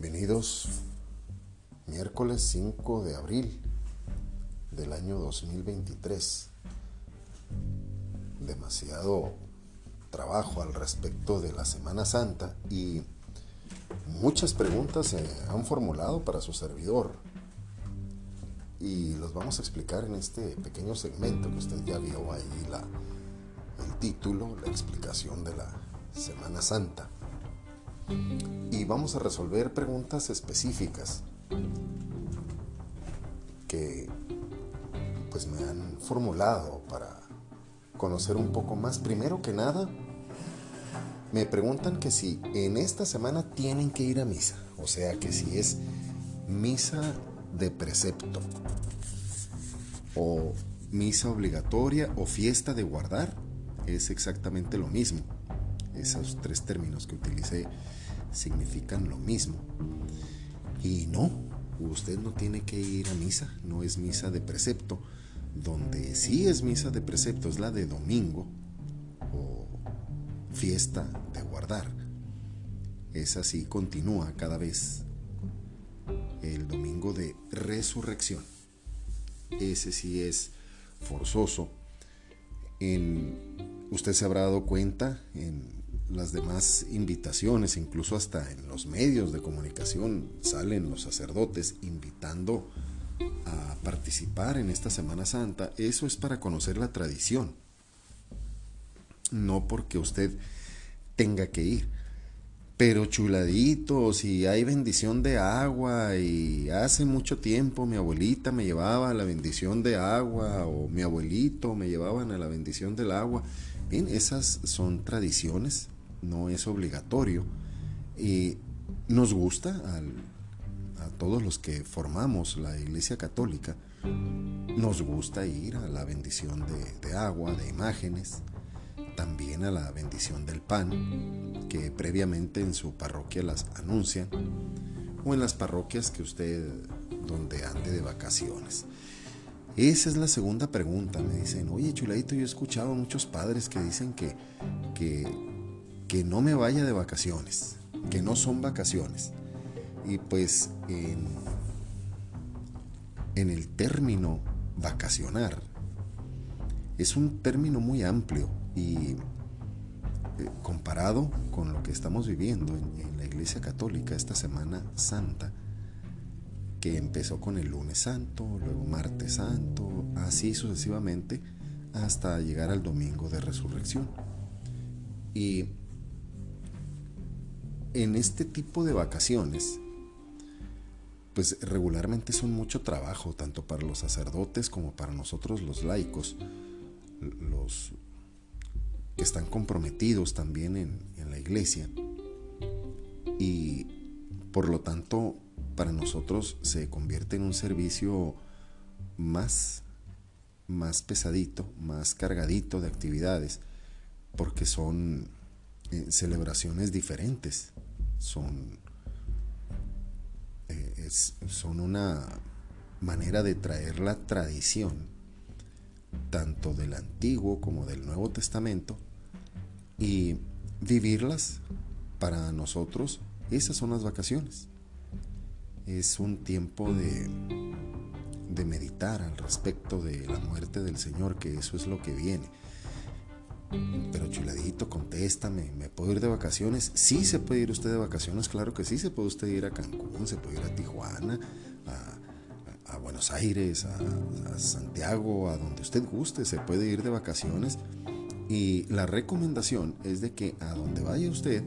Bienvenidos. Miércoles 5 de abril del año 2023. Demasiado trabajo al respecto de la Semana Santa y muchas preguntas se han formulado para su servidor. Y los vamos a explicar en este pequeño segmento que usted ya vio ahí la, el título, la explicación de la Semana Santa y vamos a resolver preguntas específicas que pues me han formulado para conocer un poco más. Primero que nada, me preguntan que si en esta semana tienen que ir a misa, o sea, que si es misa de precepto o misa obligatoria o fiesta de guardar, es exactamente lo mismo. Esos tres términos que utilicé significan lo mismo. Y no, usted no tiene que ir a misa, no es misa de precepto. Donde sí es misa de precepto es la de domingo o fiesta de guardar. Esa sí continúa cada vez. El domingo de resurrección. Ese sí es forzoso. En, usted se habrá dado cuenta en las demás invitaciones, incluso hasta en los medios de comunicación salen los sacerdotes invitando a participar en esta Semana Santa, eso es para conocer la tradición, no porque usted tenga que ir. Pero chuladito, si hay bendición de agua y hace mucho tiempo mi abuelita me llevaba a la bendición de agua o mi abuelito me llevaban a la bendición del agua, bien, esas son tradiciones no es obligatorio. Y nos gusta a todos los que formamos la Iglesia Católica, nos gusta ir a la bendición de, agua, de imágenes, también a la bendición del pan, que previamente en su parroquia las anuncian, o en las parroquias que usted donde ande de vacaciones. Esa es la segunda pregunta. Me dicen, oye chuladito, yo he escuchado a muchos padres que dicen que, que que no me vaya de vacaciones, que no son vacaciones. Y pues en, el término vacacionar, es un término muy amplio y eh, comparado con lo que estamos viviendo en, la Iglesia Católica esta Semana Santa, que empezó con el lunes santo, luego martes santo, así sucesivamente, hasta llegar al domingo de resurrección. Y en este tipo de vacaciones, pues regularmente son mucho trabajo, tanto para los sacerdotes como para nosotros los laicos, los que están comprometidos también en, la iglesia. Y por lo tanto, para nosotros se convierte en un servicio más, más pesadito, más cargadito de actividades, porque son eh, celebraciones diferentes son, eh, son una manera de traer la tradición, tanto del Antiguo como del Nuevo Testamento, y vivirlas para nosotros, esas son las vacaciones. Es un tiempo de, de meditar al respecto de la muerte del Señor, que eso es lo que viene pero chuladito, contéstame, ¿me puedo ir de vacaciones? Sí se puede ir usted de vacaciones, claro que sí, se puede usted ir a Cancún, se puede ir a Tijuana, a, Buenos Aires, a, Santiago, a donde usted guste, se puede ir de vacaciones. Y la recomendación es de que a donde vaya usted,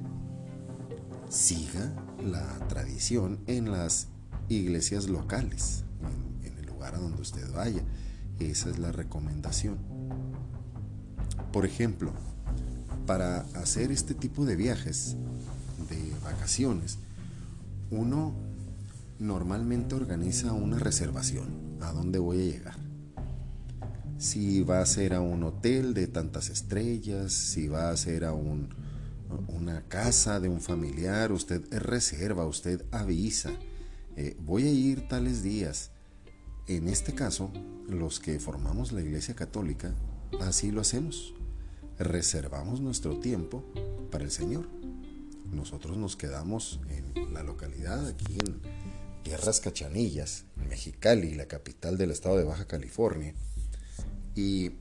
siga la tradición en las iglesias locales, en el lugar a donde usted vaya. Esa es la recomendación. Por ejemplo, para hacer este tipo de viajes, de vacaciones, uno normalmente organiza una reservación. ¿A dónde voy a llegar? Si va a ser a un hotel de tantas estrellas, si va a ser a una casa de un familiar, usted reserva, usted avisa. Eh, voy a ir tales días. En este caso, los que formamos la Iglesia Católica, así lo hacemos reservamos nuestro tiempo para el Señor. nosotros nos quedamos en la localidad, aquí en Tierras Cachanillas, en Mexicali, la capital del estado de Baja California. Y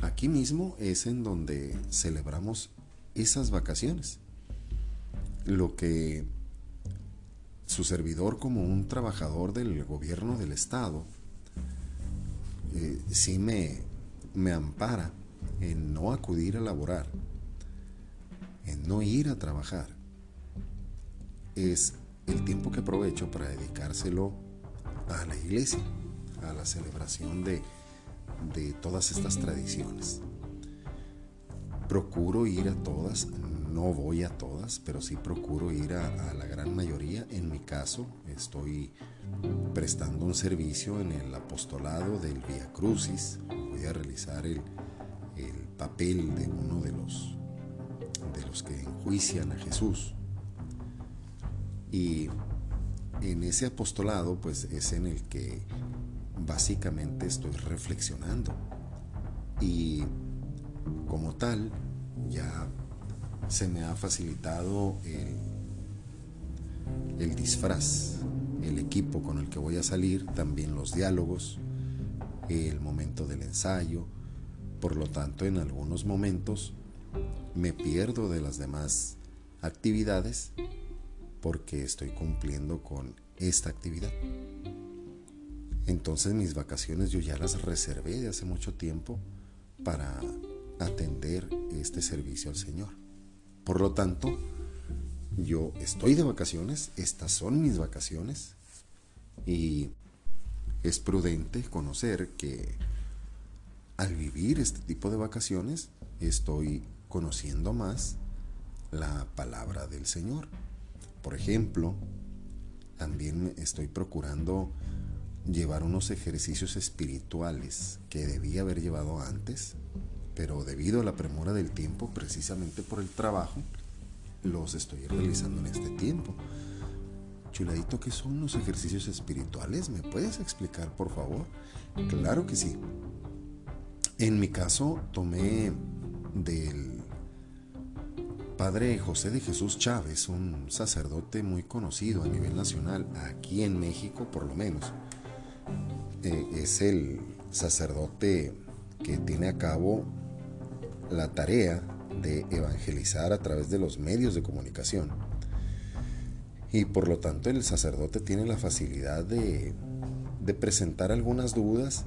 aquí mismo es en donde celebramos esas vacaciones. Lo que su servidor como un trabajador del gobierno del estado eh, sí me, me ampara en no acudir a laborar, en no ir a trabajar, es el tiempo que aprovecho para dedicárselo a la iglesia, a la celebración de, de todas estas tradiciones. Procuro ir a todas, no voy a todas, pero sí procuro ir a, la gran mayoría. En mi caso, estoy prestando un servicio en el apostolado del Via Crucis. Voy a realizar el, el papel de uno de los, de los que enjuician a Jesús. Y en ese apostolado, pues es en el que básicamente estoy reflexionando. Y como tal, ya se me ha facilitado el, disfraz, el equipo con el que voy a salir, también los diálogos, el momento del ensayo. Por lo tanto, en algunos momentos me pierdo de las demás actividades porque estoy cumpliendo con esta actividad. Entonces mis vacaciones yo ya las reservé de hace mucho tiempo para atender este servicio al Señor. Por lo tanto, yo estoy de vacaciones, estas son mis vacaciones y es prudente conocer que al vivir este tipo de vacaciones estoy conociendo más la palabra del Señor. Por ejemplo, también estoy procurando llevar unos ejercicios espirituales que debía haber llevado antes pero debido a la premura del tiempo, precisamente por el trabajo, los estoy realizando en este tiempo. Chuladito, ¿qué son los ejercicios espirituales? ¿Me puedes explicar, por favor? Claro que sí. En mi caso, tomé del padre José de Jesús Chávez, un sacerdote muy conocido a nivel nacional, aquí en México por lo menos. Eh, es el sacerdote que tiene a cabo la tarea de evangelizar a través de los medios de comunicación. Y por lo tanto el sacerdote tiene la facilidad de, presentar algunas dudas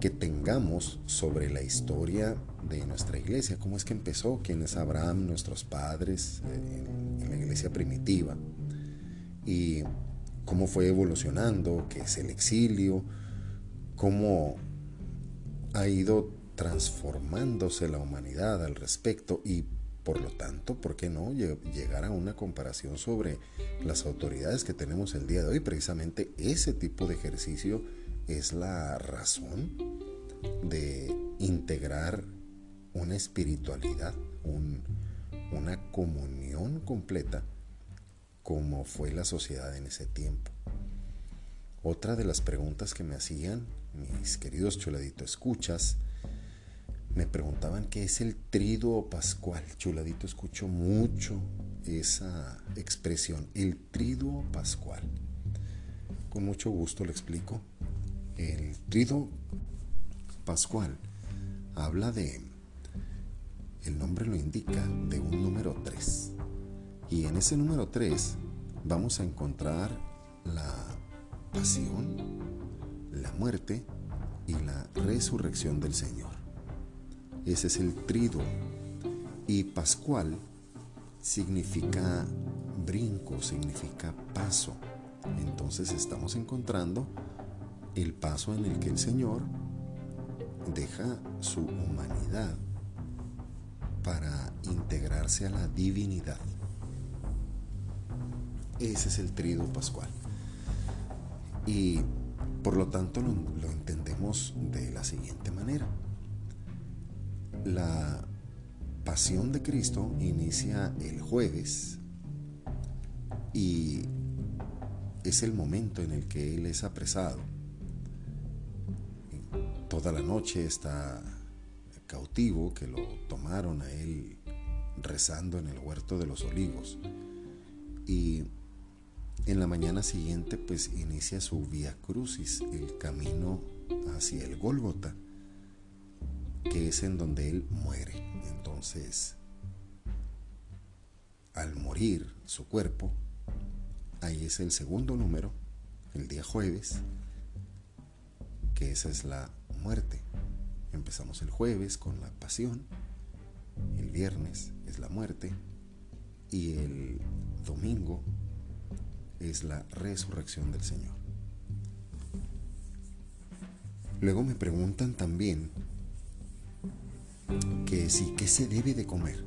que tengamos sobre la historia de nuestra iglesia, cómo es que empezó, quién es Abraham, nuestros padres eh, en, la iglesia primitiva, y cómo fue evolucionando, qué es el exilio, cómo ha ido transformándose la humanidad al respecto y por lo tanto, ¿por qué no llegar a una comparación sobre las autoridades que tenemos el día de hoy? Precisamente ese tipo de ejercicio es la razón de integrar una espiritualidad, una comunión completa como fue la sociedad en ese tiempo. Otra de las preguntas que me hacían mis queridos chuladito escuchas me preguntaban qué es el triduo pascual. Chuladito, escucho mucho esa expresión, el triduo pascual. Con mucho gusto le explico. El triduo pascual habla de, el nombre lo indica, de un número 3. Y en ese número 3 vamos a encontrar la pasión, la muerte y la resurrección del Señor. Ese es el triduo. Y pascual significa brinco, significa paso. Entonces estamos encontrando el paso en el que el Señor deja su humanidad para integrarse a la divinidad. Ese es el triduo pascual. Y por lo tanto lo entendemos de la siguiente manera. La pasión de Cristo inicia el jueves y es el momento en el que Él es apresado. Toda la noche está cautivo, que lo tomaron a Él rezando en el huerto de los olivos. Y en la mañana siguiente pues inicia su vía crucis, el camino hacia el Gólgota, que es en donde él muere. Entonces, al morir su cuerpo, ahí es el segundo número, el día jueves, que esa es la muerte. Empezamos el jueves con la pasión, el viernes es la muerte y el domingo es la resurrección del Señor. Luego me preguntan también que si, ¿qué se debe de comer?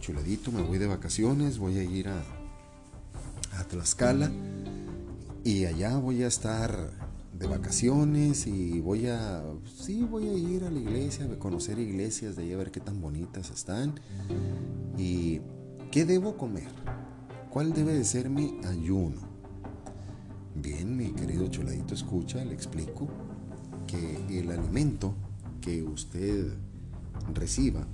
Chuladito, me voy de vacaciones, voy a ir a, a Tlaxcala y allá voy a estar de vacaciones y voy a, sí, voy a ir a la iglesia, a conocer iglesias de ahí a ver qué tan bonitas están. ¿Y qué debo comer? ¿Cuál debe de ser mi ayuno? Bien, mi querido chuladito, escucha, le explico que el alimento que usted reciba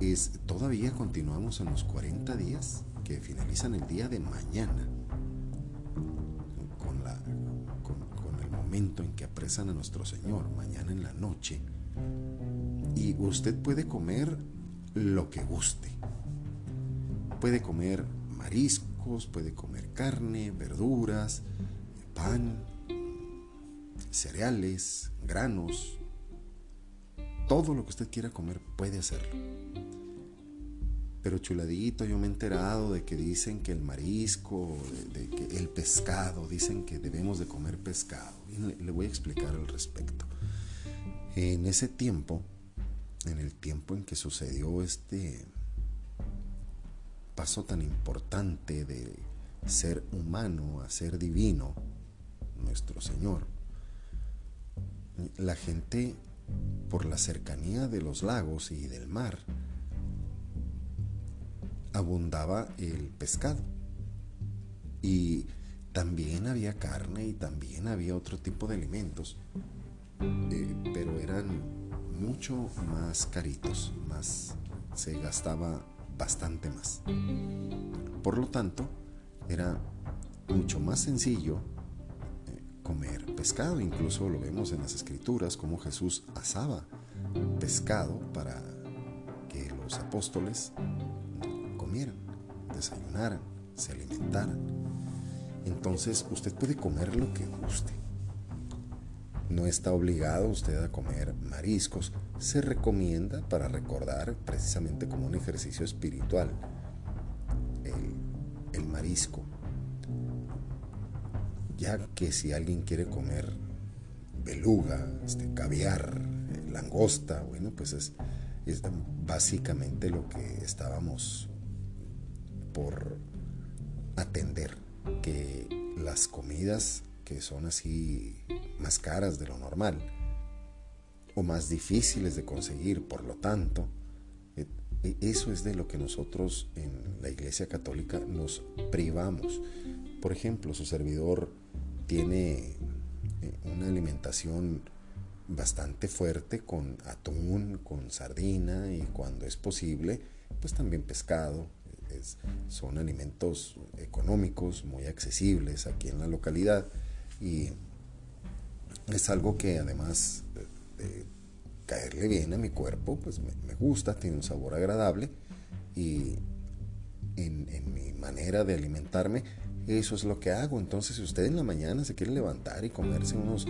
es, todavía continuamos en los 40 días que finalizan el día de mañana en que apresan a nuestro Señor, mañana en la noche, y usted puede comer lo que guste. Puede comer mariscos, puede comer carne, verduras, pan, cereales, granos, todo lo que usted quiera comer puede hacerlo. Pero chuladito, yo me he enterado de que dicen que el marisco, de, que el pescado, dicen que debemos de comer pescado. Le, voy a explicar al respecto. En ese tiempo, en el tiempo en que sucedió este paso tan importante de ser humano a ser divino, nuestro Señor, la gente, por la cercanía de los lagos y del mar, abundaba el pescado. Y también había carne y también había otro tipo de alimentos, eh, pero eran mucho más caritos, más se gastaba bastante más. Por lo tanto, era mucho más sencillo eh, comer pescado, incluso lo vemos en las escrituras como Jesús asaba pescado para que los apóstoles comieran, desayunaran, se alimentaran. Entonces usted puede comer lo que guste. No está obligado usted a comer mariscos. Se recomienda para recordar precisamente como un ejercicio espiritual el, marisco. Ya que si alguien quiere comer beluga, este, caviar, eh, langosta, bueno, pues es, es básicamente lo que estábamos por atender que las comidas que son así más caras de lo normal o más difíciles de conseguir, por lo tanto, e, e, eso es de lo que nosotros en la Iglesia Católica nos privamos. Por ejemplo, su servidor tiene eh, una alimentación bastante fuerte con atún, con sardina y cuando es posible, pues también pescado, son alimentos económicos, muy accesibles aquí en la localidad. Y es algo que además de, caerle bien a mi cuerpo, pues me, gusta, tiene un sabor agradable. Y en, mi manera de alimentarme, eso es lo que hago. Entonces, si usted en la mañana se quiere levantar y comerse unos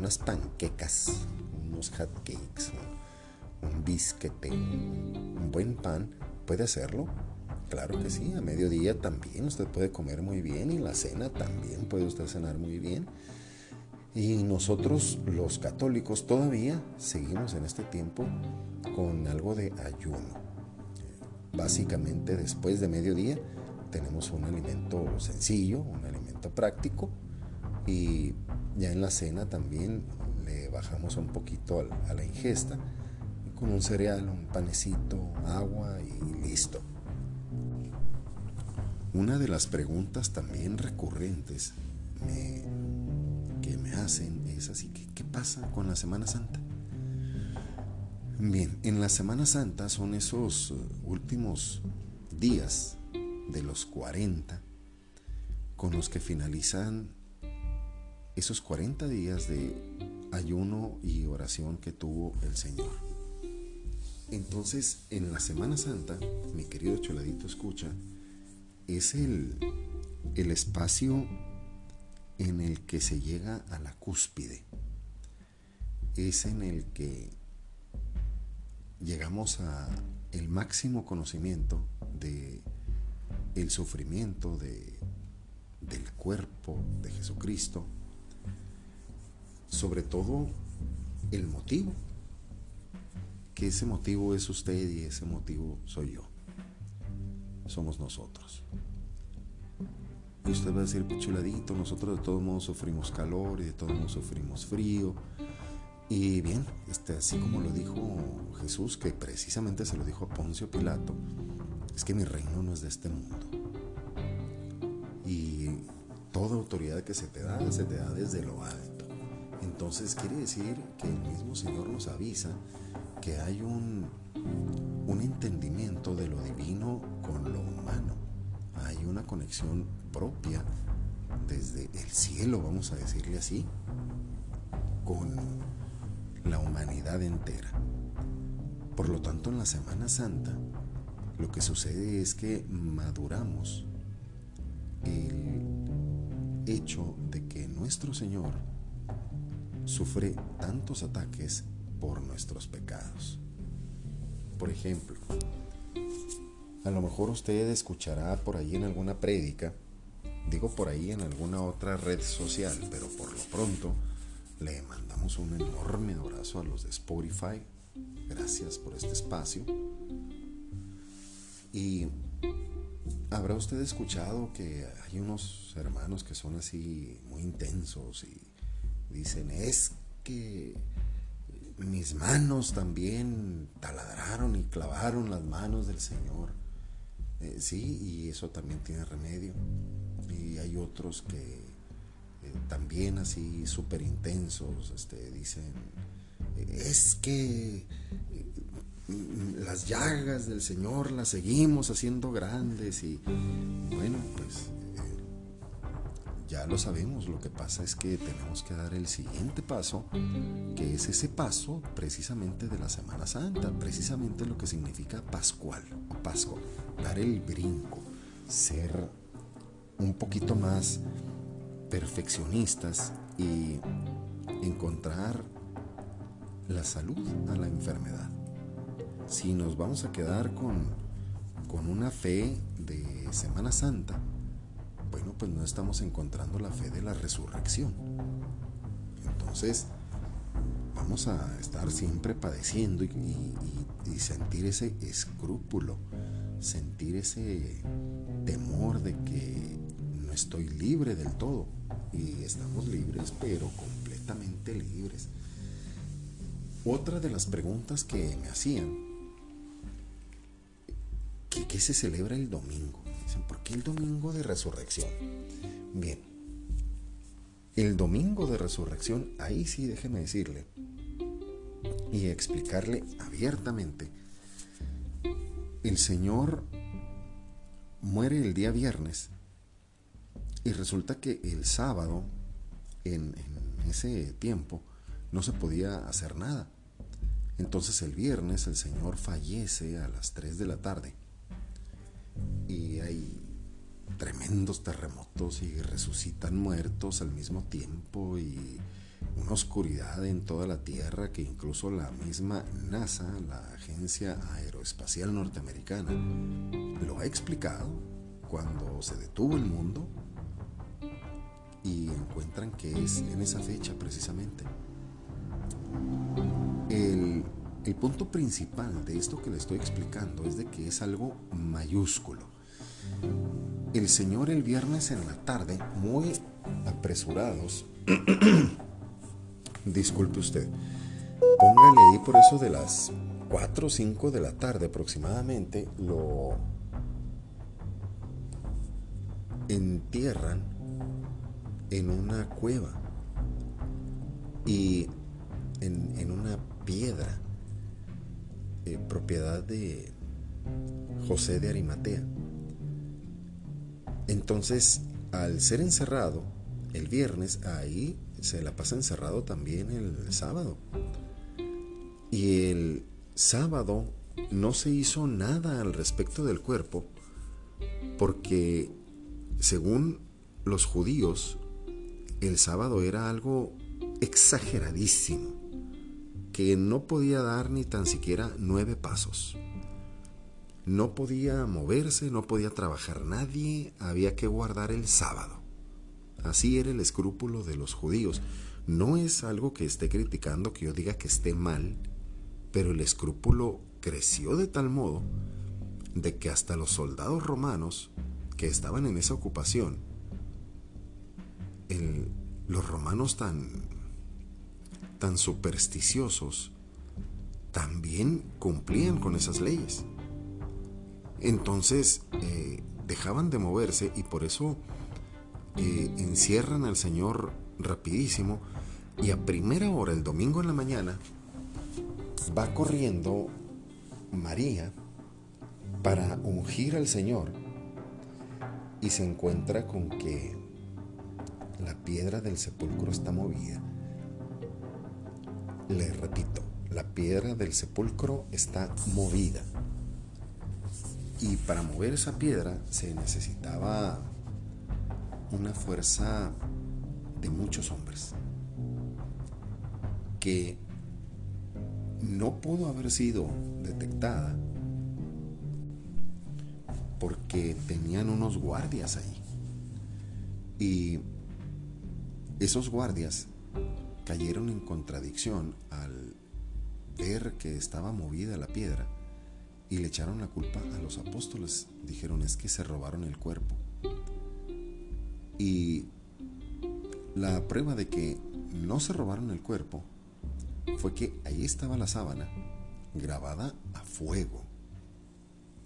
unas panquecas, unos hot cakes, un bisquete, un buen pan, ¿Puede hacerlo? Claro que sí, a mediodía también usted puede comer muy bien y la cena también puede usted cenar muy bien. Y nosotros los católicos todavía seguimos en este tiempo con algo de ayuno. Básicamente después de mediodía tenemos un alimento sencillo, un alimento práctico y ya en la cena también le bajamos un poquito a la ingesta con un cereal, un panecito, agua y listo. Una de las preguntas también recurrentes que me hacen es así, ¿qué, ¿qué pasa con la Semana Santa? Bien, en la Semana Santa son esos eh, últimos días de los 40 con los que finalizan esos 40 días de ayuno y oración que tuvo el Señor. Entonces, en la Semana Santa, mi querido Choladito escucha, es el, el espacio en el que se llega a la cúspide. Es en el que llegamos a el máximo conocimiento de el sufrimiento de, del cuerpo de Jesucristo, sobre todo el motivo, que ese motivo es usted y ese motivo soy yo, somos nosotros. Y usted va a decir, chuladito, nosotros de todos modos sufrimos calor y de todos modos sufrimos frío. Y bien, este, así como lo dijo Jesús, que precisamente se lo dijo a Poncio Pilato, es que mi reino no es de este mundo. Y toda autoridad que se te da, se te da desde lo alto. Entonces quiere decir que el mismo Señor nos avisa que hay un, un entendimiento de lo divino con lo humano. Hay una conexión propia desde el cielo, vamos a decirle así, con la humanidad entera. Por lo tanto, en la Semana Santa, lo que sucede es que maduramos el hecho de que nuestro Señor sufre tantos ataques por nuestros pecados. Por ejemplo, a lo mejor usted escuchará por ahí en alguna prédica, digo por ahí en alguna otra red social, pero por lo pronto le mandamos un enorme abrazo a los de Spotify. Gracias por este espacio. Y habrá usted escuchado que hay unos hermanos que son así muy intensos y dicen, es que mis manos también taladraron y clavaron las manos del Señor. Eh, sí, y eso también tiene remedio. Y hay otros que eh, también así súper intensos este, dicen, es que las llagas del Señor las seguimos haciendo grandes y bueno, pues eh, ya lo sabemos, lo que pasa es que tenemos que dar el siguiente paso, que es ese paso precisamente de la Semana Santa, precisamente lo que significa Pascual o Pascua, dar el brinco, ser un poquito más perfeccionistas y encontrar la salud a la enfermedad. Si nos vamos a quedar con, con una fe de Semana Santa, bueno, pues no estamos encontrando la fe de la resurrección. Entonces, vamos a estar siempre padeciendo y, sentir ese escrúpulo, sentir ese temor de que no estoy libre del todo. Y estamos libres, pero completamente libres. Otra de las preguntas que me hacían qué se celebra el domingo? Dicen, ¿por qué el domingo de resurrección? Bien, el domingo de resurrección, ahí sí déjeme decirle y explicarle abiertamente, el Señor muere el día viernes y resulta que el sábado, en, ese tiempo, no se podía hacer nada. Entonces el viernes el Señor fallece a las 3 de la tarde y tremendos terremotos y resucitan muertos al mismo tiempo y una oscuridad en toda la Tierra que incluso la misma NASA, la Agencia Aeroespacial Norteamericana, lo ha explicado cuando se detuvo el mundo y encuentran que es en esa fecha precisamente. El el punto principal de esto que le estoy explicando es de que es algo mayúsculo. El Señor el viernes en la tarde, muy apresurados, disculpe usted, póngale ahí por eso de las 4 o 5 de la tarde aproximadamente, lo entierran en una cueva y en, en una piedra eh, propiedad de José de Arimatea. Entonces, al ser encerrado el viernes, ahí se la pasa encerrado también el sábado. Y el sábado no se hizo nada al respecto del cuerpo porque según los judíos el sábado era algo exageradísimo que no podía dar ni tan siquiera nueve pasos. No podía moverse, no podía trabajar nadie, había que guardar el sábado. Así era el escrúpulo de los judíos. No es algo que esté criticando, que yo diga que esté mal, pero el escrúpulo creció de tal modo de que hasta los soldados romanos que estaban en esa ocupación, los romanos tan, tan supersticiosos, también cumplían con esas leyes. Entonces eh, dejaban de moverse y por eso eh, encierran al Señor rapidísimo y a primera hora, el domingo en la mañana, va corriendo María para ungir al Señor y se encuentra con que la piedra del sepulcro está movida. Le repito, la piedra del sepulcro está movida. Y para mover esa piedra se necesitaba una fuerza de muchos hombres que no pudo haber sido detectada porque tenían unos guardias ahí. Y esos guardias cayeron en contradicción al ver que estaba movida la piedra y le echaron la culpa a los apóstoles. Dijeron es que se robaron el cuerpo. Y la prueba de que no se robaron el cuerpo fue que ahí estaba la sábana grabada a fuego,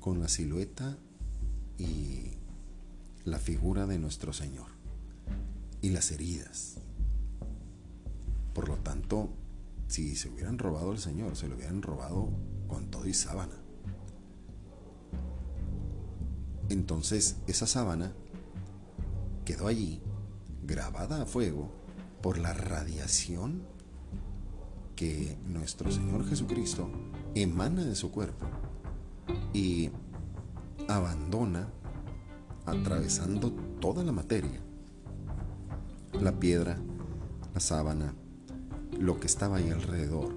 con la silueta y la figura de nuestro Señor y las heridas. Por lo tanto, si se hubieran robado al Señor, se lo hubieran robado con todo y sábana. Entonces esa sábana quedó allí, grabada a fuego, por la radiación que nuestro Señor Jesucristo emana de su cuerpo y abandona atravesando toda la materia, la piedra, la sábana, lo que estaba ahí alrededor.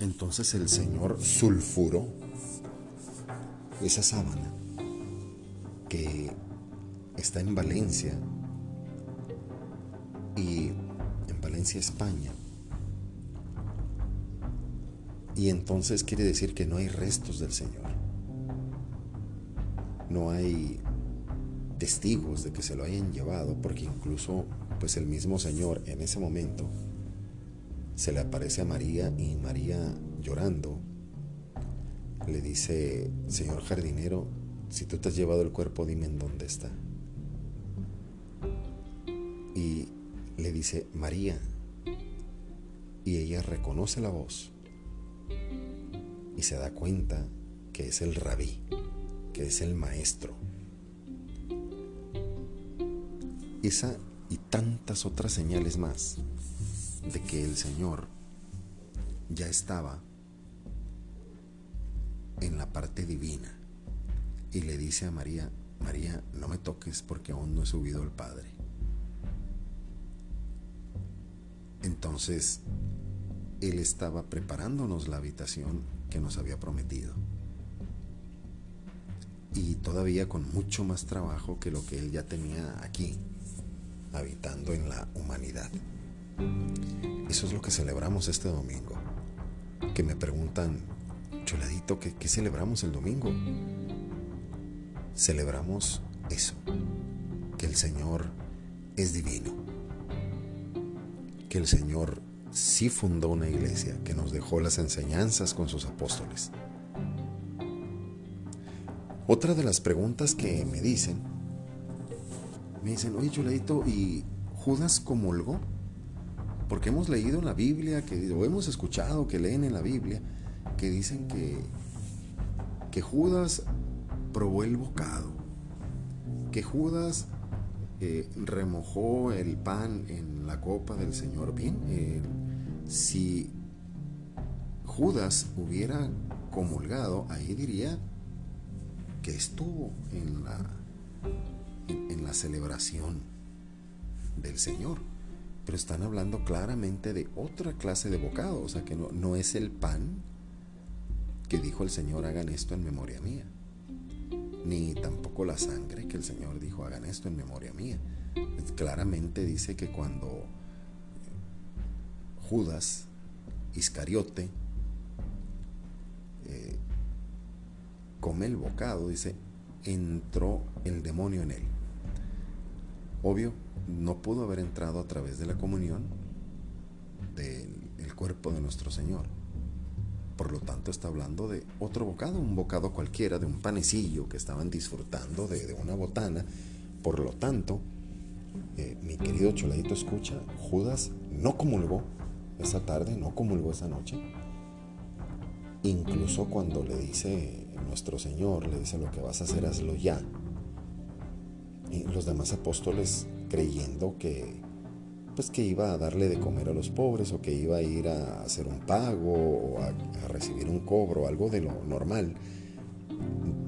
Entonces el Señor sulfuró esa sábana que está en Valencia y en Valencia, España. Y entonces quiere decir que no hay restos del Señor. No hay testigos de que se lo hayan llevado, porque incluso pues el mismo Señor en ese momento se le aparece a María y María llorando le dice, Señor jardinero, si tú te has llevado el cuerpo, dime en dónde está. Y le dice, María. Y ella reconoce la voz y se da cuenta que es el rabí, que es el maestro. Esa y tantas otras señales más de que el Señor ya estaba en la parte divina y le dice a María, María, no me toques porque aún no he subido al Padre. Entonces, Él estaba preparándonos la habitación que nos había prometido. Y todavía con mucho más trabajo que lo que Él ya tenía aquí, habitando en la humanidad. Eso es lo que celebramos este domingo. Que me preguntan, Choladito, ¿qué, ¿qué, celebramos el domingo? Celebramos eso, que el Señor es divino, que el Señor sí fundó una iglesia, que nos dejó las enseñanzas con sus apóstoles. Otra de las preguntas que me dicen, me dicen, oye Choladito, ¿y Judas comulgó? Porque hemos leído en la Biblia, que, o hemos escuchado que leen en la Biblia, que dicen que, que Judas probó el bocado, que Judas eh, remojó el pan en la copa del Señor. Bien, eh, si Judas hubiera comulgado, ahí diría que estuvo en la, en, la celebración del Señor. Pero están hablando claramente de otra clase de bocado, o sea que no, no es el pan que dijo el Señor, hagan esto en memoria mía ni tampoco la sangre que el Señor dijo, hagan esto en memoria mía. Claramente dice que cuando Judas Iscariote eh, come el bocado, dice, entró el demonio en él. Obvio, no pudo haber entrado a través de la comunión del cuerpo de nuestro Señor. Por lo tanto, está hablando de otro bocado, un bocado cualquiera, de un panecillo que estaban disfrutando de, una botana. Por lo tanto, eh, mi querido Choladito escucha, Judas no comulgó esa tarde, no comulgó esa noche. Incluso cuando le dice nuestro Señor, le dice lo que vas a hacer, hazlo ya. Y los demás apóstoles creyendo que pues que iba a darle de comer a los pobres o que iba a ir a hacer un pago o a, recibir un cobro, algo de lo normal.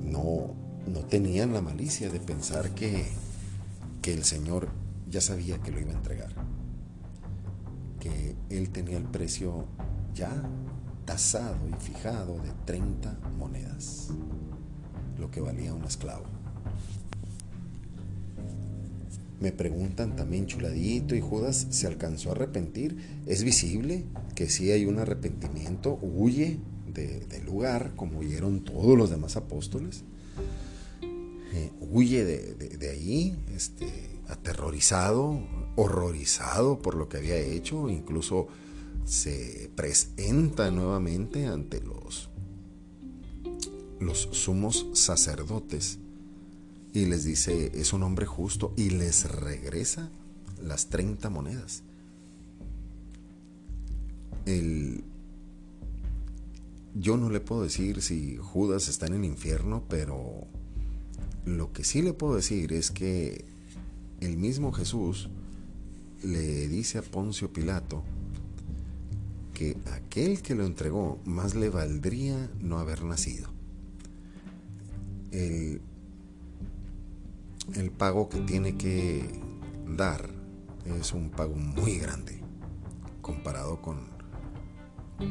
No, no tenían la malicia de pensar que, que el Señor ya sabía que lo iba a entregar, que Él tenía el precio ya tasado y fijado de 30 monedas, lo que valía un esclavo. Me preguntan también Chuladito y Judas se alcanzó a arrepentir. Es visible que sí hay un arrepentimiento, huye del lugar como huyeron todos los demás apóstoles. Eh, huye de, de, ahí, este, aterrorizado, horrorizado por lo que había hecho, incluso se presenta nuevamente ante los, los sumos sacerdotes y les dice, es un hombre justo y les regresa las 30 monedas. El, yo no le puedo decir si Judas está en el infierno, pero lo que sí le puedo decir es que el mismo Jesús le dice a Poncio Pilato que aquel que lo entregó más le valdría no haber nacido. El, el pago que tiene que dar es un pago muy grande comparado con,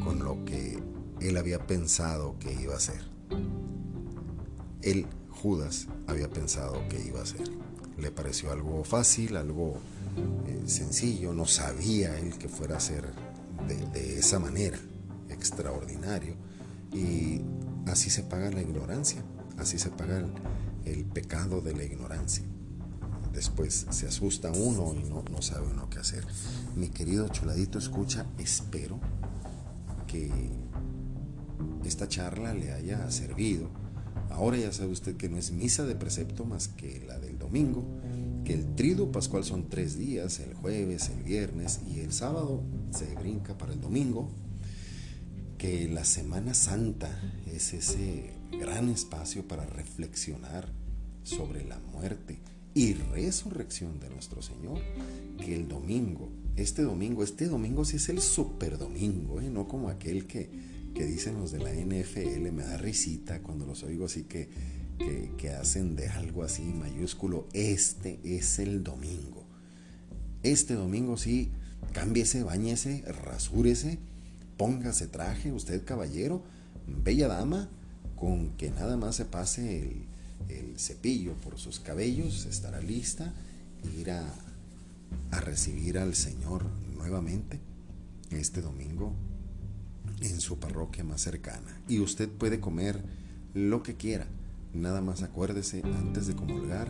con lo que él había pensado que iba a hacer. Él, Judas, había pensado que iba a hacer. Le pareció algo fácil, algo eh, sencillo, no sabía él que fuera a ser de, de esa manera, extraordinario. Y así se paga la ignorancia, así se paga el, el pecado de la ignorancia. Después se asusta uno y no, sabe uno qué hacer. Mi querido Choladito, escucha, espero que esta charla le haya servido. Ahora ya sabe usted que no es misa de precepto más que la del domingo, que el trido pascual son tres días, el jueves, el viernes y el sábado se brinca para el domingo, que la Semana Santa es ese gran espacio para reflexionar sobre la muerte y resurrección de nuestro Señor, que el domingo, este domingo, este domingo sí es el super domingo, ¿eh? no como aquel que, que dicen los de la NFL, me da risita cuando los oigo así que, que, que hacen de algo así mayúsculo, este es el domingo. Este domingo sí, cámbiese, bañese, rasúrese, póngase traje, usted caballero, bella dama, con que nada más se pase el, el cepillo por sus cabellos, estará lista e ir a, a recibir al Señor nuevamente este domingo en su parroquia más cercana. Y usted puede comer lo que quiera. Nada más acuérdese antes de comulgar,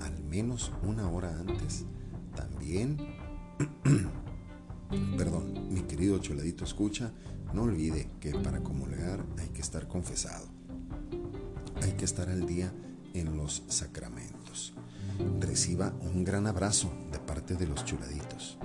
al menos una hora antes. También, perdón, mi querido choladito escucha, no olvide que para comulgar hay que estar confesado hay que estar al día en los sacramentos. Reciba un gran abrazo de parte de los chuladitos.